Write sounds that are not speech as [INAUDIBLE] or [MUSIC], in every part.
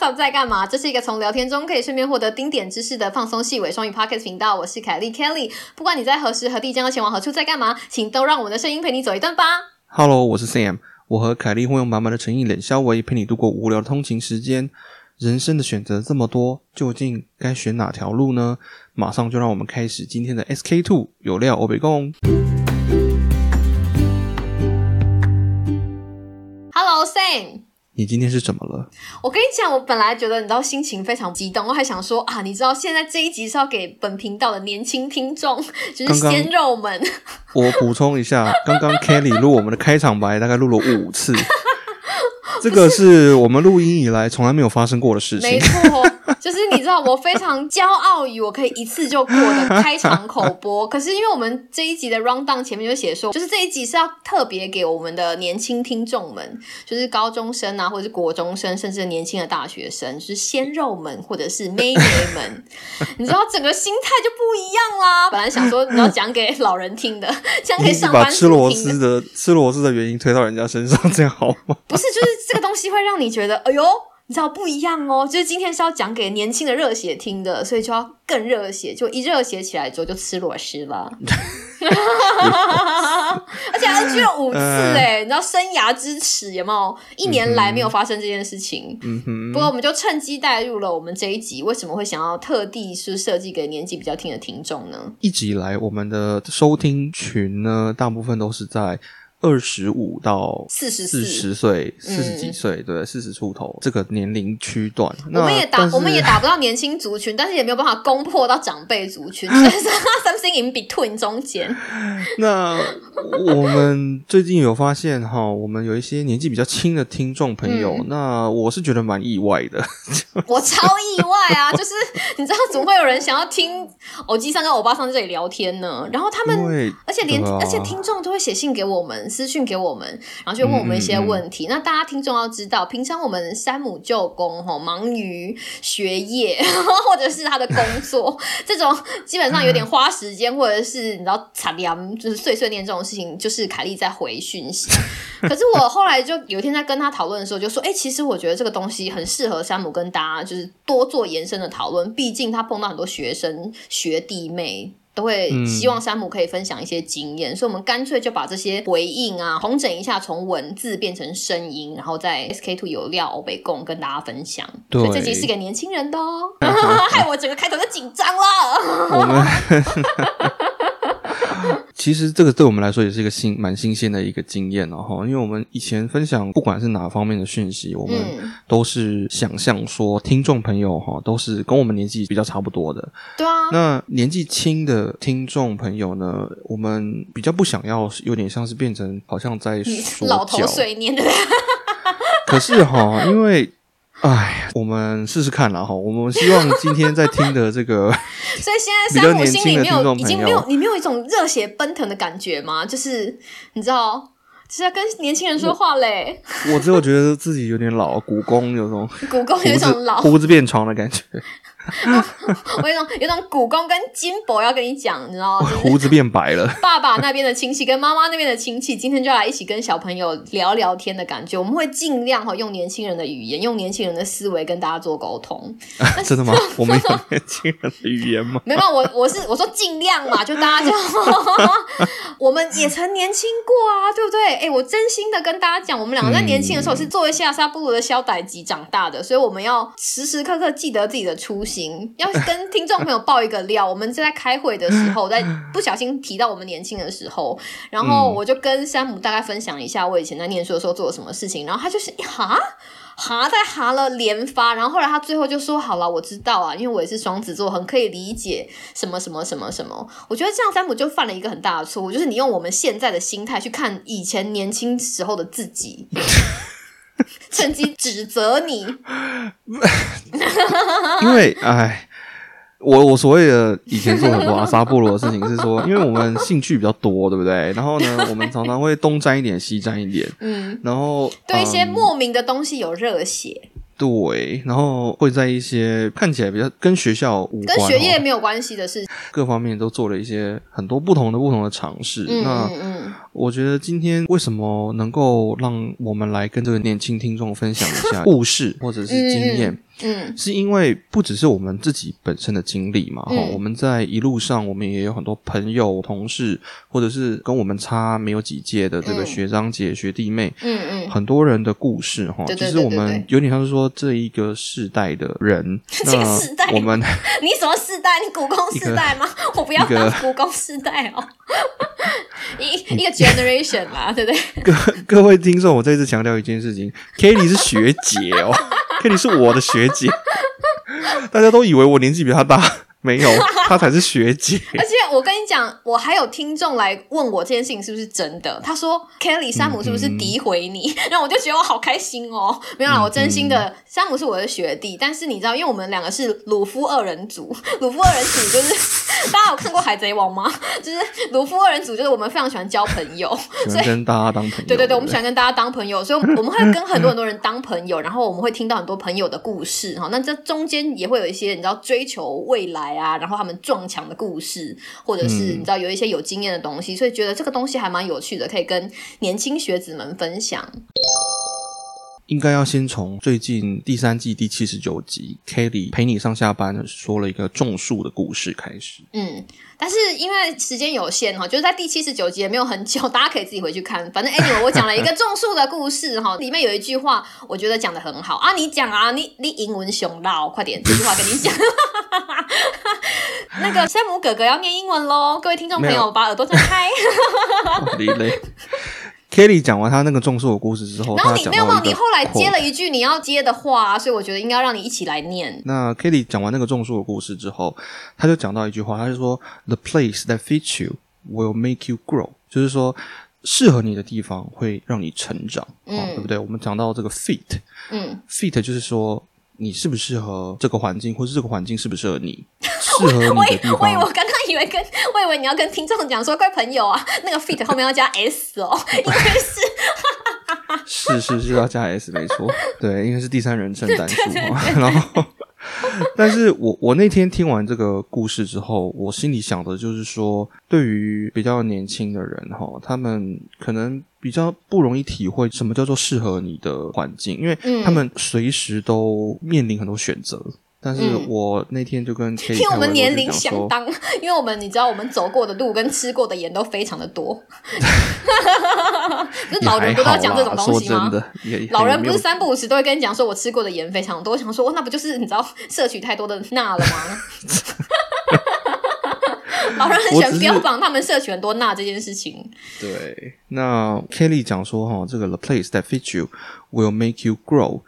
What's up？在干嘛？这是一个从聊天中可以顺便获得丁点知识的放松细微双语 Pocket 频道。我是凯莉 Kelly。不管你在何时何地将要前往何处，在干嘛，请都让我们的声音陪你走一段吧。Hello，我是 Sam，我和凯莉会用满满的诚意、冷笑维陪你度过无聊的通勤时间。人生的选择这么多，究竟该选哪条路呢？马上就让我们开始今天的 SK Two 有料欧北共。Hello Sam，你今天是怎么了？我跟你讲，我本来觉得你知道心情非常激动，我还想说啊，你知道现在这一集是要给本频道的年轻听众，就是鲜肉们。我补充一下，[LAUGHS] 刚刚 Kelly 录我们的开场白，大概录了五次，这个是我们录音以来从来没有发生过的事情没情。错，就是你知道，我非常骄傲于我可以一次就过的开场口播。[LAUGHS] 可是因为我们这一集的 round down 前面就写说，就是这一集是要特别给我们的年轻听众们，就是高中生啊，或者是国中生，甚至年轻的大学生，就是鲜肉们或者是妹妹们，[LAUGHS] 你知道整个心态就不一样啦。本来想说你要讲给老人听的，[LAUGHS] 讲给你把上班吃螺丝，的吃螺丝的原因推到人家身上，这样好吗？不是，就是这个东西会让你觉得，哎呦，你知道不一样哦。就是今天是要讲给年轻的热血听的，所以就要更热血。就一热血起来之后，就吃螺丝了。[LAUGHS] 而且还去了五次哎、你知道生涯之耻有没有？一年来没有发生这件事情。嗯哼，不过我们就趁机带入了我们这一集，为什么会想要特地是设计给年纪比较轻的听众呢？一直以来，我们的收听群呢，大部分都是在二十五到四十四十岁、嗯四十几岁，对，四十出头这个年龄区段。我们也打我们也打不到年轻族群，但是也没有办法攻破到长辈族群，就是 [LAUGHS] something in between 中间。[LAUGHS] 那我们最近有发现哈，我们有一些年纪比较轻的听众朋友，嗯那我是觉得蛮意外的。[LAUGHS] 我超意外啊！就是你知道，怎么会有人想要听偶机上跟欧巴上在这里聊天呢？然后他们而且连、而且听众都会写信给我们，私讯给我们，然后就问我们一些问题。那大家听众要知道，平常我们山姆舅公吼忙于学业 [LAUGHS] 或者是他的工作，[LAUGHS] 这种基本上有点花时间，或者是你知道擦凉就是碎碎念这种事情，就是凯莉在回讯息。[LAUGHS] 可是我后来就有一天在跟他讨论的时候，就说：“哎、其实我觉得这个东西很适合山姆跟大家就是多做延伸的讨论，毕竟他碰到很多学生学弟妹。”都会嗯希望山姆可以分享一些经验，所以我们干脆就把这些回应啊，重整一下，从文字变成声音，然后在 SK Two 有料欧北共跟大家分享。对所以这集是给年轻人的哦，[LAUGHS] 害我整个开头就紧张了。[LAUGHS] 我们其实这个对我们来说也是一个新蛮新鲜的一个经验哦，哈，因为我们以前分享不管是哪方面的讯息，我们嗯，都是想象说听众朋友哈都是跟我们年纪比较差不多的。对啊，那年纪轻的听众朋友呢，我们比较不想要有点像是变成好像在说老头教，碎念对不对？[LAUGHS] 可是哈，因为。哎，我们试试看啦哈。我们希望今天在听的这个 [LAUGHS] 所以现在山姆心里年轻的没有，已经没有，你没有一种热血奔腾的感觉吗？就是你知道，就是要跟年轻人说话嘞。我只有觉得自己有点老，骨功有种 [LAUGHS] 古公有一种老，胡子变长的感觉，[LAUGHS] 我有一种有种古公跟金伯要跟你讲，你知道吗？胡子变白了。[LAUGHS] 爸爸那边的亲戚跟妈妈那边的亲戚，今天就来一起跟小朋友聊聊天的感觉。我们会尽量哈用年轻人的语言，用年轻人的思维跟大家做沟通。[LAUGHS] 真的吗？我们有年轻人的语言吗？没有，我我是我说尽量嘛，就大家就我们也曾年轻过啊，对不对？哎，我真心的跟大家讲，我们两个在年轻的时候是作为下沙布鲁的小歹级长大的，所以我们要时时刻刻记得自己的初心，要跟听众朋友爆一个料。[LAUGHS] 我们在开会的时候，[LAUGHS] 在不小心提到我们年轻的时候，然后我就跟山姆大概分享一下我以前在念书的时候做了什么事情，然后他就是哈。哈在哈了连发，然后后来他最后就说：“好了，我知道啊，因为我也是双子座，很可以理解什么什么什么什么。”我觉得这样山姆就犯了一个很大的错误，就是你用我们现在的心态去看以前年轻时候的自己，[LAUGHS] 趁机指责你。[LAUGHS] 因为哎，我我所谓的以前做很多阿萨布罗的事情是说，因为我们兴趣比较多，对不对？然后呢，我们常常会东沾一点西沾一点，嗯，然后对一些嗯莫名的东西有热血，对，然后会在一些看起来比较跟学校无关、跟学业哦、没有关系的事情。各方面都做了一些很多不同的不同的尝试。嗯那嗯嗯，我觉得今天为什么能够让我们来跟这个年轻听众分享一下 [LAUGHS] 故事或者是经验，嗯是因为不只是我们自己本身的经历嘛，哈、嗯我们在一路上，我们也有很多朋友、同事，或者是跟我们差没有几届的这个嗯学长姐、学弟妹，嗯嗯，很多人的故事哈。对其实我们有点像是说这一个世代的人，[LAUGHS] 这个世代那我们 [LAUGHS] 你什么世代？你古公世代吗？我不要一个当古公世代哦，一一个 generation 啦，对不对？[LAUGHS] 各各位听众，我再次强调一件事情，Kelly 是学姐哦，[LAUGHS] Kelly 是我的学姐，大家都以为我年纪比她大，没有，她才是学姐。讲，我还有听众来问我这件事情是不是真的。他说 Kelly 山姆是不是诋毁你？[LAUGHS] 然后我就觉得我好开心哦。没有啦，我真心的，山姆是我的学弟，但是你知道，因为我们两个是鲁夫二人组，[LAUGHS] 鲁夫二人组就是 [LAUGHS] 大家有看过海贼王吗？就是鲁夫二人组，就是我们非常喜欢交朋友，所以跟大家当朋友，对对对，我们喜欢跟大家当朋友，所以我们会跟很多很多人当朋友，然后我们会听到很多朋友的故事哈。那这中间也会有一些你知道追求未来啊，然后他们撞墙的故事，或者是嗯你知道有一些有经验的东西，所以觉得这个东西还蛮有趣的，可以跟年轻学子们分享。应该要先从最近第三季第七十九集 Kelly 陪你上下班说了一个种树的故事开始。嗯，但是因为时间有限哈，就是在第七十九集也没有很久，大家可以自己回去看。反正 anyway，我讲了一个种树的故事哈，里面有一句话我觉得讲的很好啊，你讲啊，你你英文熊绕，快点，这句话跟你讲。[LAUGHS] [LAUGHS] 那个山姆哥哥要念英文喽，各位听众朋友把耳朵张开。[LAUGHS] 李雷 Kelly 讲完他那个种树的故事之后，然后你没有没有，讲到一个你后来接了一句你要接的话、所以我觉得应该让你一起来念。那 Kelly 讲完那个种树的故事之后，他就讲到一句话，他就说：“The place that fits you will make you grow。”就是说，适合你的地方会让你成长，哦，嗯对不对？我们讲到这个 fit，fit 嗯，就是说你适不适合这个环境，或是这个环境适不适合你，适合你的地方。我以为我刚刚以为跟我以为你要跟听众讲说，怪朋友啊，那个 fit 后面要加 s 哦，[LAUGHS] 因为是是是是要加 s 没错，对，应该是第三人称单数嘛。[LAUGHS] 然后，但是我我那天听完这个故事之后，我心里想的就是说，对于比较年轻的人哈，他们可能比较不容易体会什么叫做适合你的环境，因为嗯他们随时都面临很多选择。但是嗯我那天就跟 K，[LAUGHS] 因为我们年龄相当，[LAUGHS] 因为我们你知道我们走过的路跟吃过的盐都非常的多。不是也老人不都要讲这种东西吗？老人不是三不五时都会跟你讲说，我吃过的盐非常多。我想说，哦那不就是你知道摄取太多的钠了吗？[LAUGHS] 老人很喜欢标榜他们摄取很多钠这件事情。对，那 Kelly 讲说哈，这个 the place that fits you will make you grow。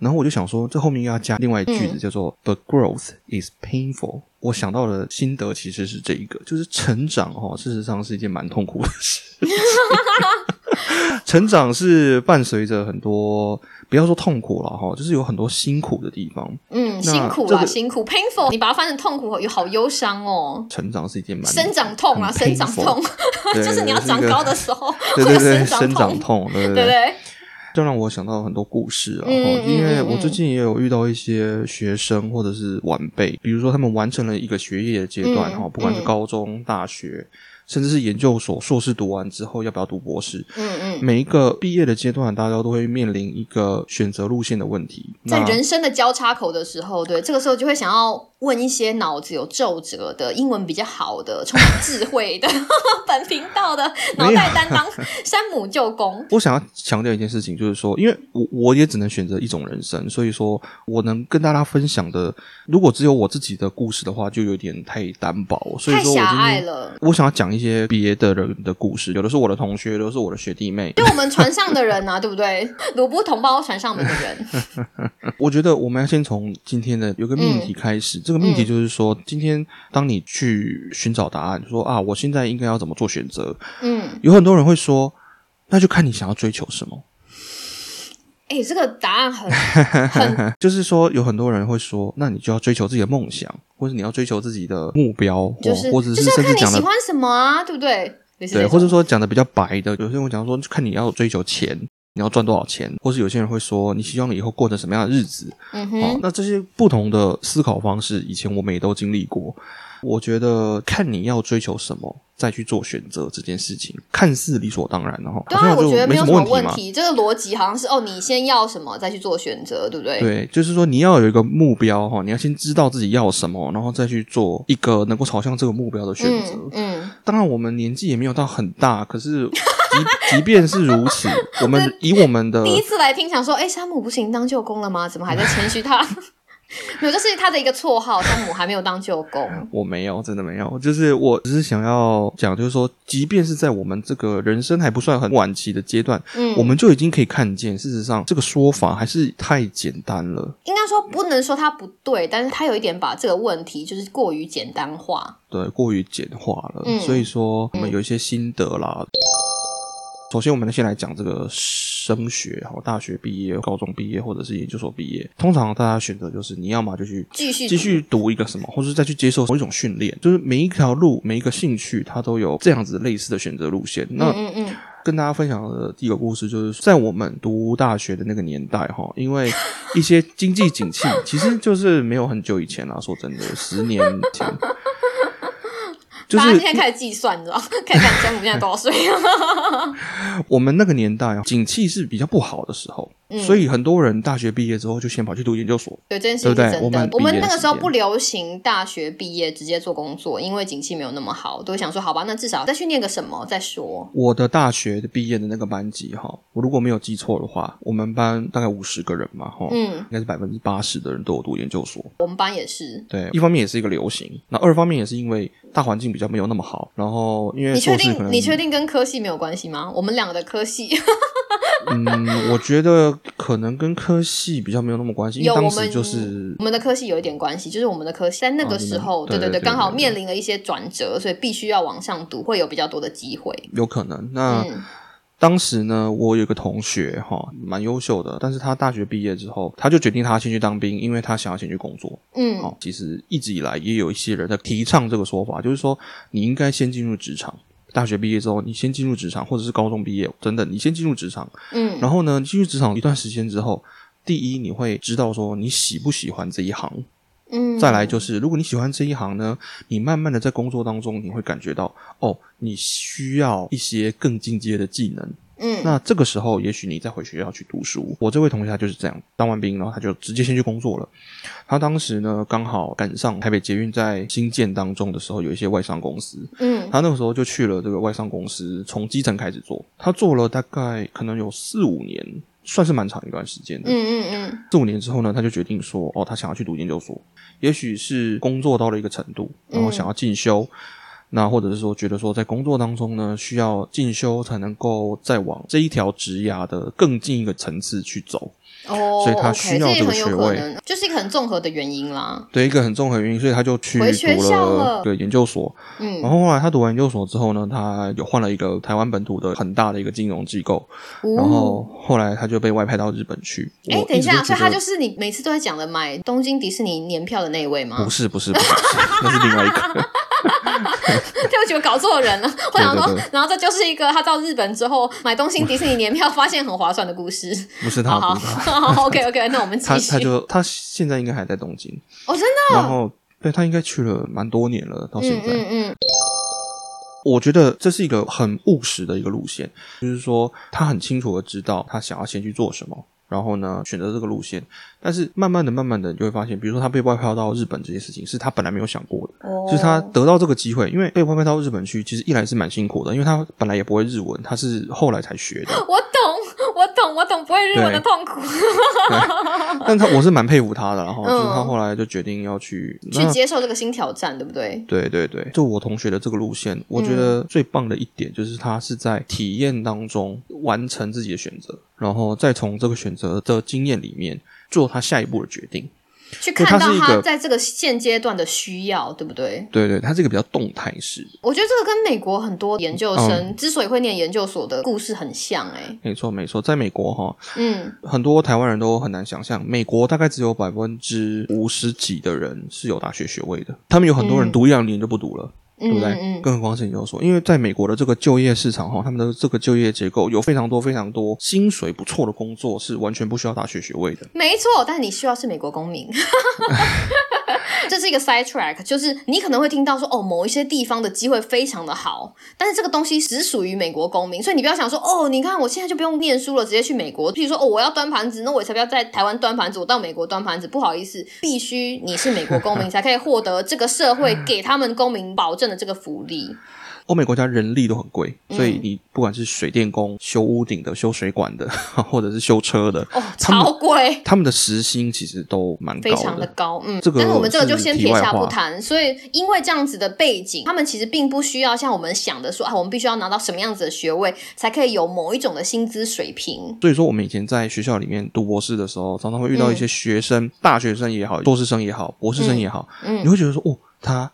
然后我就想说，这后面要加另外一句子，嗯叫做 “the growth is painful”。我想到的心得其实是这一个，就是成长哈，事实上是一件蛮痛苦的事情。成长是伴随着很多，不要说痛苦了哈，就是有很多辛苦的地方。嗯，辛苦啦，这个辛苦，painful，你把它翻成痛苦，有好忧伤哦。成长是一件蛮生长痛啊，很生长痛，[LAUGHS] 就是你要长高的时候对对对，生 [LAUGHS] 生长痛，痛，对对对不对？就让我想到很多故事啊，因为我最近也有遇到一些学生或者是晚辈，比如说他们完成了一个学业的阶段嗯哈，不管是嗯高中、大学，甚至是研究所、硕士读完之后要不要读博士，嗯嗯，每一个毕业的阶段，大家都会面临一个选择路线的问题。在人生的交叉口的时候，对，这个时候就会想要问一些脑子有皱褶的、英文比较好的、充满智慧的 [LAUGHS] 本频道的脑袋担当山姆舅公。[LAUGHS] 我想要强调一件事情，就是说，因为我我也只能选择一种人生，所以说我能跟大家分享的，如果只有我自己的故事的话，就有点太单薄。所以太狭说我今天隘了。我想要讲一些别的人的故事，有的是我的同学，有的是我的学弟妹。就我们船上的人啊，对不对？[LAUGHS] 鲁布同胞船上面的人，我觉得我们要先从今天的有个命嗯题开始。这个命题就是说，今天当你去寻找答案，说啊，我现在应该要怎么做选择？嗯，有很多人会说，那就看你想要追求什么。哎、这个答案很 [LAUGHS] 很就是说，有很多人会说，那你就要追求自己的梦想，或者你要追求自己的目标，或就是或者就是甚至讲的喜欢什么啊，对不对？对，或者说讲的比较白的，有些人会讲说，看你要追求钱，你要赚多少钱，或是有些人会说你希望你以后过成什么样的日子。哦嗯哼，，那这些不同的思考方式，以前我们也都经历过。我觉得看你要追求什么，再去做选择这件事情，看似理所当然的哈，对啊，我觉得没有什什么问题嘛。问题，这个逻辑好像是哦，你先要什么再去做选择，对不对？对，就是说你要有一个目标哈，你要先知道自己要什么，然后再去做一个能够朝向这个目标的选择。嗯嗯，当然，我们年纪也没有到很大，可是 [LAUGHS] 即即便是如此，[LAUGHS] 我们以我们的第一次来听想说，哎，山姆不是已经当舅公了吗？怎么还在谦虚他？[LAUGHS] 没有，这是他的一个绰号，山姆还没有当舅公。[LAUGHS] 我没有，真的没有，就是我只是想要讲，就是说，即便是在我们这个人生还不算很晚期的阶段，嗯，我们就已经可以看见，事实上这个说法还是太简单了。应该说不能说他不对，但是他有一点把这个问题就是过于简单化。对，过于简化了，嗯所以说我们有一些心得啦。首先，我们先来讲这个升学，哈，大学毕业、高中毕业或者是研究所毕业，通常大家选择就是你要么就去继续继续读一个什么，或者是再去接受某一种训练，就是每一条路、每一个兴趣，它都有这样子类似的选择路线。那嗯嗯嗯，跟大家分享的第一个故事，就是在我们读大学的那个年代，哈，因为一些经济景气，其实就是没有很久以前啦，说真的，十年前，就是大家现在开始计算，你知道？[LAUGHS] 看看江母现在多少岁？[LAUGHS] 我们那个年代啊，景气是比较不好的时候，嗯所以很多人大学毕业之后就先跑去读研究所。对，这件事情真的。我们那个时候不流行大学毕业直接做工作，因为景气没有那么好，都会想说，好吧，那至少再去念个什么再说。我的大学的毕业的那个班级哈，我如果没有记错的话，我们班大概五十个人嘛，哈，嗯，应该是百分之八十的人都有读研究所。我们班也是。对，一方面也是一个流行，那二方面也是因为大环境比较没有那么好，然后因为你确定你确定跟科系没有关系吗？我们两个的科系嗯，我觉得可能跟科系比较没有那么关系，因为当时有我们就是我们的科系有一点关系，就是我们的科系在那个时候，对对对，对对对刚好面临了一些转折，所以必须要往上读，会有比较多的机会。有可能。那、嗯当时呢，我有个同学哈，蛮优秀的，但是他大学毕业之后，他就决定他先去当兵，因为他想要先去工作。嗯好，其实一直以来也有一些人在提倡这个说法，就是说你应该先进入职场。大学毕业之后，你先进入职场，或者是高中毕业等等，你先进入职场，嗯然后呢，进入职场一段时间之后，第一你会知道说你喜不喜欢这一行，嗯，再来就是如果你喜欢这一行呢，你慢慢的在工作当中，你会感觉到哦，你需要一些更进阶的技能。嗯那这个时候，也许你再回学校去读书。我这位同学他就是这样，当完兵，然后他就直接先去工作了。他当时呢，刚好赶上台北捷运在新建当中的时候，有一些外商公司，嗯他那个时候就去了这个外商公司，从基层开始做。他做了大概可能有四五年，算是蛮长一段时间的。嗯嗯嗯四五年之后呢，他就决定说，哦，他想要去读研究所，也许是工作到了一个程度，然后想要进修。那或者是说，觉得说在工作当中呢，需要进修才能够再往这一条职涯的更进一个层次去走。哦，所以他需要这个学位就是一个很综合的原因啦。对一个很综合的原因，所以他就去读校了了个研究所。嗯，然后后来他读完研究所之后呢，他有换了一个台湾本土的很大的一个金融机构，然后后来他就被外派到日本去。哎、我等一下，所以他就是你每次都在讲的买东京迪士尼年票的那一位吗？不是不是，不是那是另外一个。[LAUGHS] [LAUGHS] 对不起，我搞错人了。我想说，对对然后这就是一个他到日本之后买东京迪士尼年票发现很划算的故事。不是他，好不是他，好，OK OK，[LAUGHS] 那我们继他续。他就他现在应该还在东京，哦，真的，然后对他应该去了蛮多年了，到现嗯在。嗯嗯，我觉得这是一个很务实的一个路线，就是说他很清楚的知道他想要先去做什么，然后呢选择这个路线。但是慢慢的、慢慢的，你就会发现，比如说他被外派到日本这些事情，是他本来没有想过的。哦就是他得到这个机会，因为被外派到日本去，其实一来是蛮辛苦的，因为他本来也不会日文，他是后来才学的。[LAUGHS] 不会是我的痛苦，[LAUGHS] 但他我是蛮佩服他的，然后嗯就是他后来就决定要去去接受这个新挑战，对不对？对对对，就我同学的这个路线，我觉得最棒的一点就是他是在体验当中完成自己的选择，然后再从这个选择的经验里面做他下一步的决定。去看到他在这个现阶段的需要，对不对？对对，它是一个比较动态式，我觉得这个跟美国很多研究嗯。生之所以会念研究所的故事很像、欸，没错没错，在美国哈，嗯，很多台湾人都很难想象，美国大概只有百分之五十几的人是有大学学位的，他们有很多人嗯。读一两年就不读了。对不对？嗯嗯更何况是研究所，因为在美国的这个就业市场哈，他们的这个就业结构有非常多非常多薪水不错的工作是完全不需要大学学位的。没错，但是你需要是美国公民。[LAUGHS] 这是一个 side track，就是你可能会听到说，哦，某一些地方的机会非常的好，但是这个东西只属于美国公民，所以你不要想说，哦，你看我现在就不用念书了，直接去美国。譬如说，哦，我要端盘子，那我才不要在台湾端盘子，我到美国端盘子。不好意思，必须你是美国公民才可以获得这个社会给他们公民保证的这个福利。欧美国家人力都很贵，嗯所以你不管是水电工、修屋顶的、修水管的，[LAUGHS] 或者是修车的，超贵。他们的时薪其实都蛮非高的。常的高，嗯，这个但是我们这个就先撇下不谈。所以因为这样子的背景，他们其实并不需要像我们想的说啊，我们必须要拿到什么样子的学位才可以有某一种的薪资水平。所以说，我们以前在学校里面读博士的时候，常常会遇到一些学生，大学生也好，硕士生也好，博士生也好，嗯你会觉得说，哦，他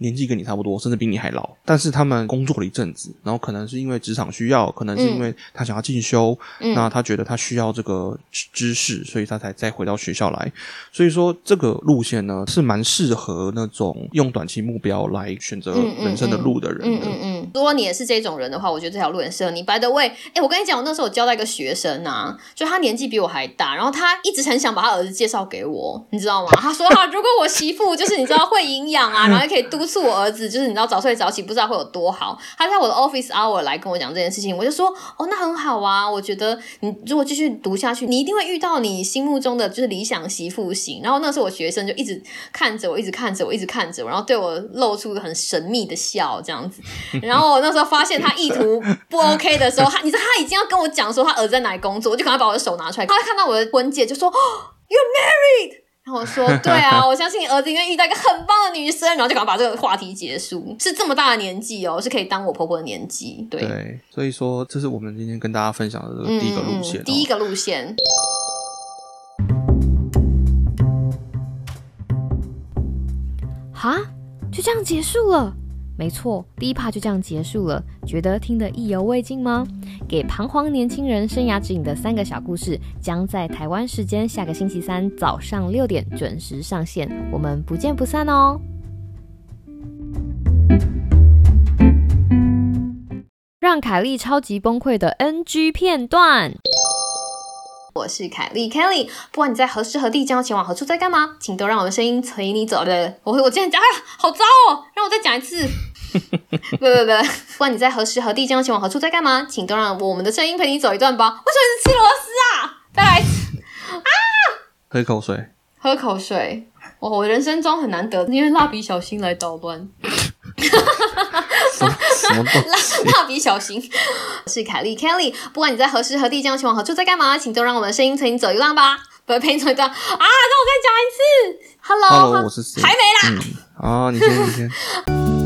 年纪跟你差不多，甚至比你还老，但是他们工作了一阵子，然后可能是因为职场需要，可能是因为他想要进修，嗯。那他觉得他需要这个知知识，所以他才再回到学校来。所以说，这个路线呢是蛮适合那种用短期目标来选择人生的路的人嗯的。嗯嗯，如果你也是这种人的话，我觉得这条路很适合你。By the way，哎，我跟你讲，我那时候我交到一个学生啊，就他年纪比我还大，然后他一直很想把他儿子介绍给我，你知道吗？他说哈，[LAUGHS] 如果我媳妇就是你知道会营养啊，然后也可以督促我儿子，就是你知道早睡早起，不知道会有多好。他在我的 office hour 来跟我讲这件事情，我就说哦，那很好啊，我觉得你如果继续读下去，你一定会遇到你心目中的就是理想媳妇型。然后那时候我学生就一直看着我，一直看着我，一直看着我，然后对我露出很神秘的笑这样子。[LAUGHS] 然后我那时候发现他意图不 OK 的时候，他你知道他已经要跟我讲说他儿子在哪里工作，我就赶快把我的手拿出来，他看到我的婚戒就说、哦、You're married。然后我说对啊，我相信你儿子应该遇到一个很棒的女生，然后就赶快把这个话题结束。是这么大的年纪哦，是可以当我婆婆的年纪。对，对，所以说这是我们今天跟大家分享的这个第一个路线、哦嗯嗯第一个路线。啊，就这样结束了。没错，第一趴就这样结束了。觉得听得意犹未尽吗？给彷徨年轻人生涯指引的三个小故事，将在台湾时间下个星期三早上六点准时上线，我们不见不散哦。让凯莉超级崩溃的 NG 片段。我是凯莉 Kelly，不管你在何时何地，将要前往何处，在干嘛，请都让我的声音随你走的。我我今天讲，哎呀，好糟哦，让我再讲一次。[LAUGHS] 不不不，不管你在何时何地，将要前往何处，在干嘛，请都让我们的声音陪你走一段吧。为什么是吃螺丝啊？再来一次，喝口水。喝口水。我，我人生中很难得，因为蜡笔小新来捣乱。[LAUGHS] 蜡西？蜡笔小新是凯莉 Kelly，不管你在何时何地，将要前往何处，在干嘛，请都让我们的声音陪你走一段吧。不陪你走一段啊！让我再讲一次。Hello，, Hello，我是谁还没啦。嗯，啊，你先，你先。[LAUGHS]